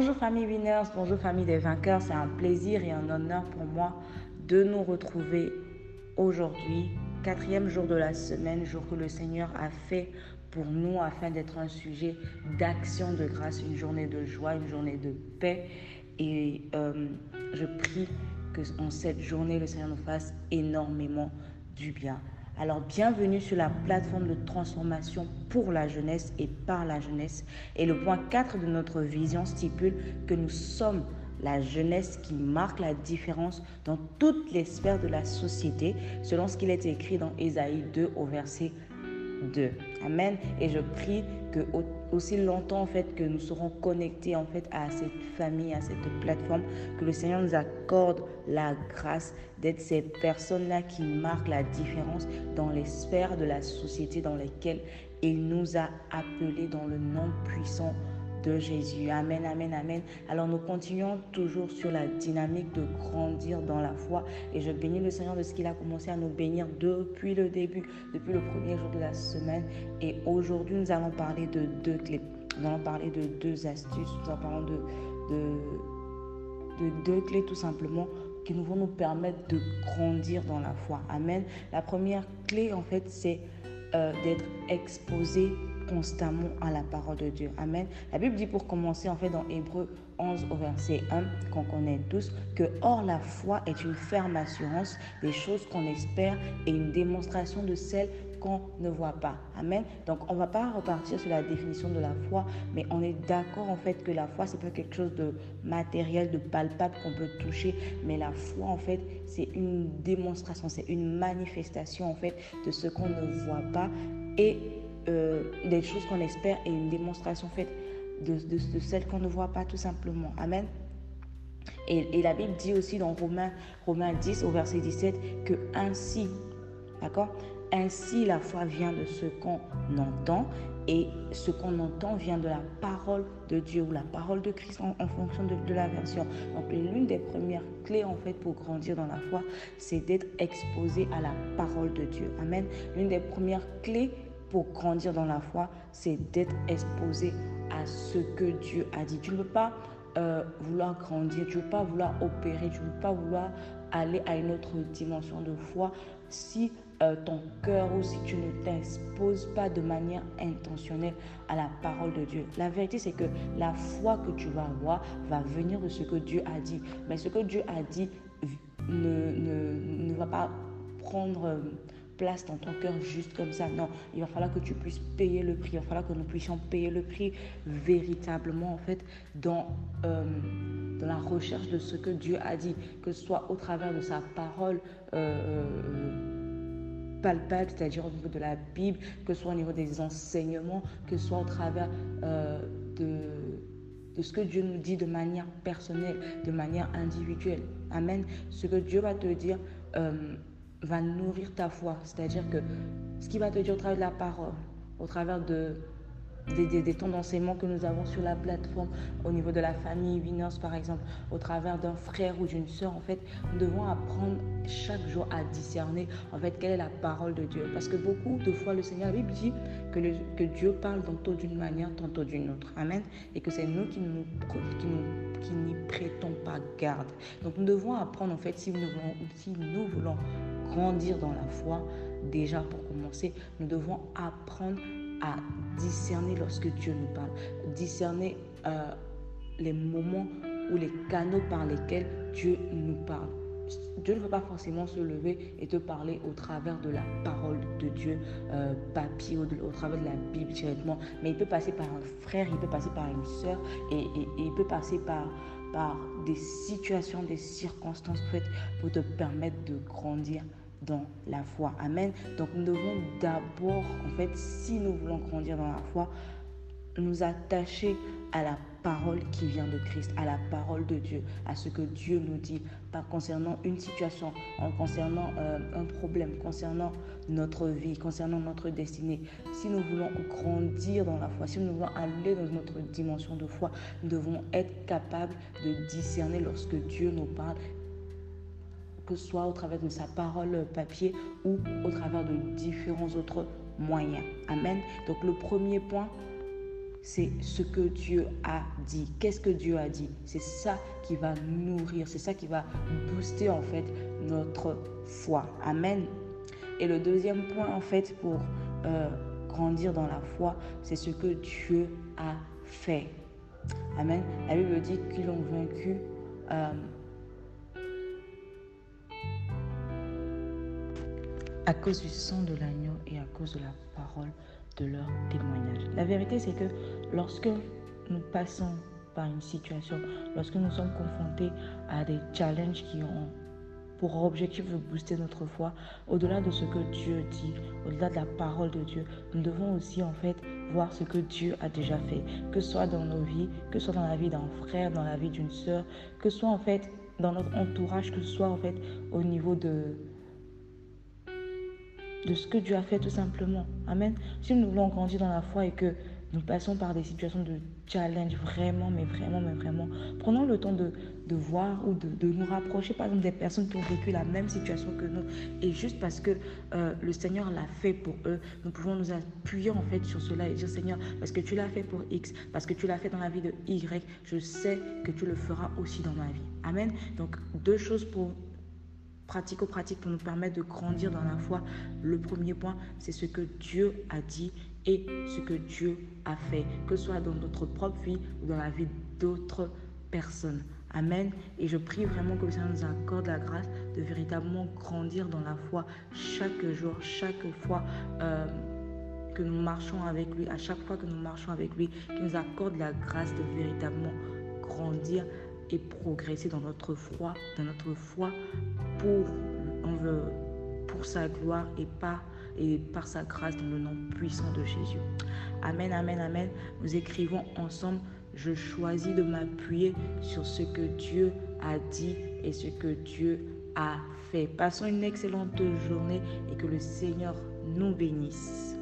Bonjour famille Winners, bonjour famille des vainqueurs. C'est un plaisir et un honneur pour moi de nous retrouver aujourd'hui, quatrième jour de la semaine, jour que le Seigneur a fait pour nous afin d'être un sujet d'action de grâce, une journée de joie, une journée de paix. Et euh, je prie que en cette journée, le Seigneur nous fasse énormément du bien. Alors bienvenue sur la plateforme de transformation pour la jeunesse et par la jeunesse. Et le point 4 de notre vision stipule que nous sommes la jeunesse qui marque la différence dans toutes les sphères de la société, selon ce qu'il est écrit dans Ésaïe 2 au verset 2. Amen. Et je prie que aussi longtemps que nous serons connectés à cette famille, à cette plateforme, que le Seigneur nous accorde la grâce d'être ces personnes-là qui marquent la différence dans les sphères de la société dans lesquelles il nous a appelés dans le nom puissant de Jésus. Amen, amen, amen. Alors nous continuons toujours sur la dynamique de grandir dans la foi et je bénis le Seigneur de ce qu'il a commencé à nous bénir depuis le début, depuis le premier jour de la semaine. Et aujourd'hui, nous allons parler de deux clés. Nous allons parler de deux astuces. Nous allons parler de, de, de deux clés tout simplement qui nous vont nous permettre de grandir dans la foi. Amen. La première clé, en fait, c'est euh, d'être exposé constamment à la parole de Dieu. Amen. La Bible dit pour commencer, en fait, dans Hébreu 11 au verset 1, qu'on connaît tous, que or la foi est une ferme assurance des choses qu'on espère et une démonstration de celles qu'on ne voit pas. Amen. Donc, on va pas repartir sur la définition de la foi, mais on est d'accord en fait que la foi, c'est pas quelque chose de matériel, de palpable qu'on peut toucher, mais la foi, en fait, c'est une démonstration, c'est une manifestation en fait de ce qu'on ne voit pas et euh, des choses qu'on espère et une démonstration faite de, de, celles qu'on ne voit pas tout simplement. Amen. Et, la Bible dit aussi dans Romains, Romains 10 au verset 17 que ainsi, d'accord? Ainsi la foi vient de ce qu'on entend et ce qu'on entend vient de la parole de Dieu ou la parole de Christ en, fonction de, la version. Donc l'une des premières clés en fait pour grandir dans la foi, c'est d'être exposé à la parole de Dieu. Amen. L'une des premières clés pour grandir dans la foi, c'est d'être exposé à ce que Dieu a dit. Tu ne peux pas euh, vouloir grandir, tu ne veux pas vouloir opérer, tu ne veux pas vouloir aller à une autre dimension de foi si euh, ton cœur ou si tu ne t'exposes pas de manière intentionnelle à la parole de Dieu. La vérité, c'est que la foi que tu vas avoir va venir de ce que Dieu a dit. Mais ce que Dieu a dit ne, ne, ne va pas prendre... Euh, place dans ton cœur juste comme ça. Non, il va falloir que tu puisses payer le prix. Il va falloir que nous puissions payer le prix véritablement, en fait, dans, euh, dans la recherche de ce que Dieu a dit, que ce soit au travers de sa parole. Euh, euh, palpable, c'est-à-dire au niveau de la Bible, que ce soit au niveau des enseignements, que ce soit au travers de, de ce que Dieu nous dit de manière personnelle, de manière individuelle. Amen. Ce que Dieu va te dire, va nourrir ta foi. C'est-à-dire que ce qui va te dire au travers de la parole, au travers de, des, des, temps d'enseignement que nous avons sur la plateforme, au niveau de la famille Winners par exemple, au travers d'un frère ou d'une sœur, en fait, nous devons apprendre chaque jour à discerner en fait quelle est la parole de Dieu. Parce que beaucoup de fois, le Seigneur, la Bible dit que, que Dieu parle tantôt d'une manière, tantôt d'une autre. Amen. Et que c'est nous qui nous, qui nous qui n'y prêtons pas garde. Donc nous devons apprendre en fait si nous voulons, si nous voulons grandir dans la foi, déjà pour commencer, nous devons apprendre à discerner lorsque Dieu nous parle, discerner euh, les moments ou les canaux par lesquels Dieu nous parle. Dieu ne va pas forcément se lever et te parler au travers de la parole de Dieu, euh, papier, au, travers de la Bible directement, mais il peut passer par un frère, il peut passer par une soeur et, et, il peut passer par, par des situations, des circonstances faites pour te permettre de grandir dans la foi. Amen. Donc nous devons d'abord, en fait, si nous voulons grandir dans la foi, nous attacher à la parole qui vient de Christ, à la parole de Dieu, à ce que Dieu nous dit, pas concernant une situation, en concernant euh, un problème, concernant notre vie, concernant notre destinée. Si nous voulons grandir dans la foi, si nous voulons aller dans notre dimension de foi, nous devons être capables de discerner lorsque Dieu nous parle que soit au travers de sa parole papier ou au travers de différents autres moyens. Amen. Donc le premier point, c'est ce que Dieu a dit. Qu'est-ce que Dieu a dit? C'est ça qui va nourrir, c'est ça qui va booster en fait notre foi. Amen. Et le deuxième point en fait pour euh, grandir dans la foi, c'est ce que Dieu a fait. Amen. La Bible dit qu'ils l'ont vaincu. Euh, à cause du sang de l'agneau et à cause de la parole de leur témoignage. La vérité, c'est que lorsque nous passons par une situation, lorsque nous sommes confrontés à des challenges qui ont pour objectif de booster notre foi, au-delà de ce que Dieu dit, au-delà de la parole de Dieu, nous devons aussi en fait voir ce que Dieu a déjà fait, que ce soit dans nos vies, que ce soit dans la vie d'un frère, dans la vie d'une sœur, que ce soit en fait dans notre entourage, que ce soit en fait au niveau de, de ce que Dieu a fait tout simplement. Amen. Si nous voulons grandir dans la foi et que nous passons par des situations de challenge, vraiment, mais vraiment, mais vraiment, prenons le temps de, de voir ou de, de, nous rapprocher, par exemple, des personnes qui ont vécu la même situation que nous. Et juste parce que euh, le Seigneur l'a fait pour eux, nous pouvons nous appuyer en fait sur cela et dire, Seigneur, parce que tu l'as fait pour X, parce que tu l'as fait dans la vie de Y, je sais que tu le feras aussi dans ma vie. Amen. Donc, deux choses pour pratico-pratique pour nous permettre de grandir dans la foi. Le premier point, c'est ce que Dieu a dit et ce que Dieu a fait, que ce soit dans notre propre vie ou dans la vie d'autres personnes. Amen. Et je prie vraiment que le Seigneur nous accorde la grâce de véritablement grandir dans la foi chaque jour, chaque fois. Euh, que nous marchons avec lui, à chaque fois que nous marchons avec lui, qu'il nous accorde la grâce de véritablement grandir et progresser dans notre foi, dans notre foi pour, pour sa gloire et par, et par sa grâce dans le nom puissant de Jésus. Amen, amen, amen. Nous écrivons ensemble, je choisis de m'appuyer sur ce que Dieu a dit et ce que Dieu a fait. Passons une excellente journée et que le Seigneur nous bénisse.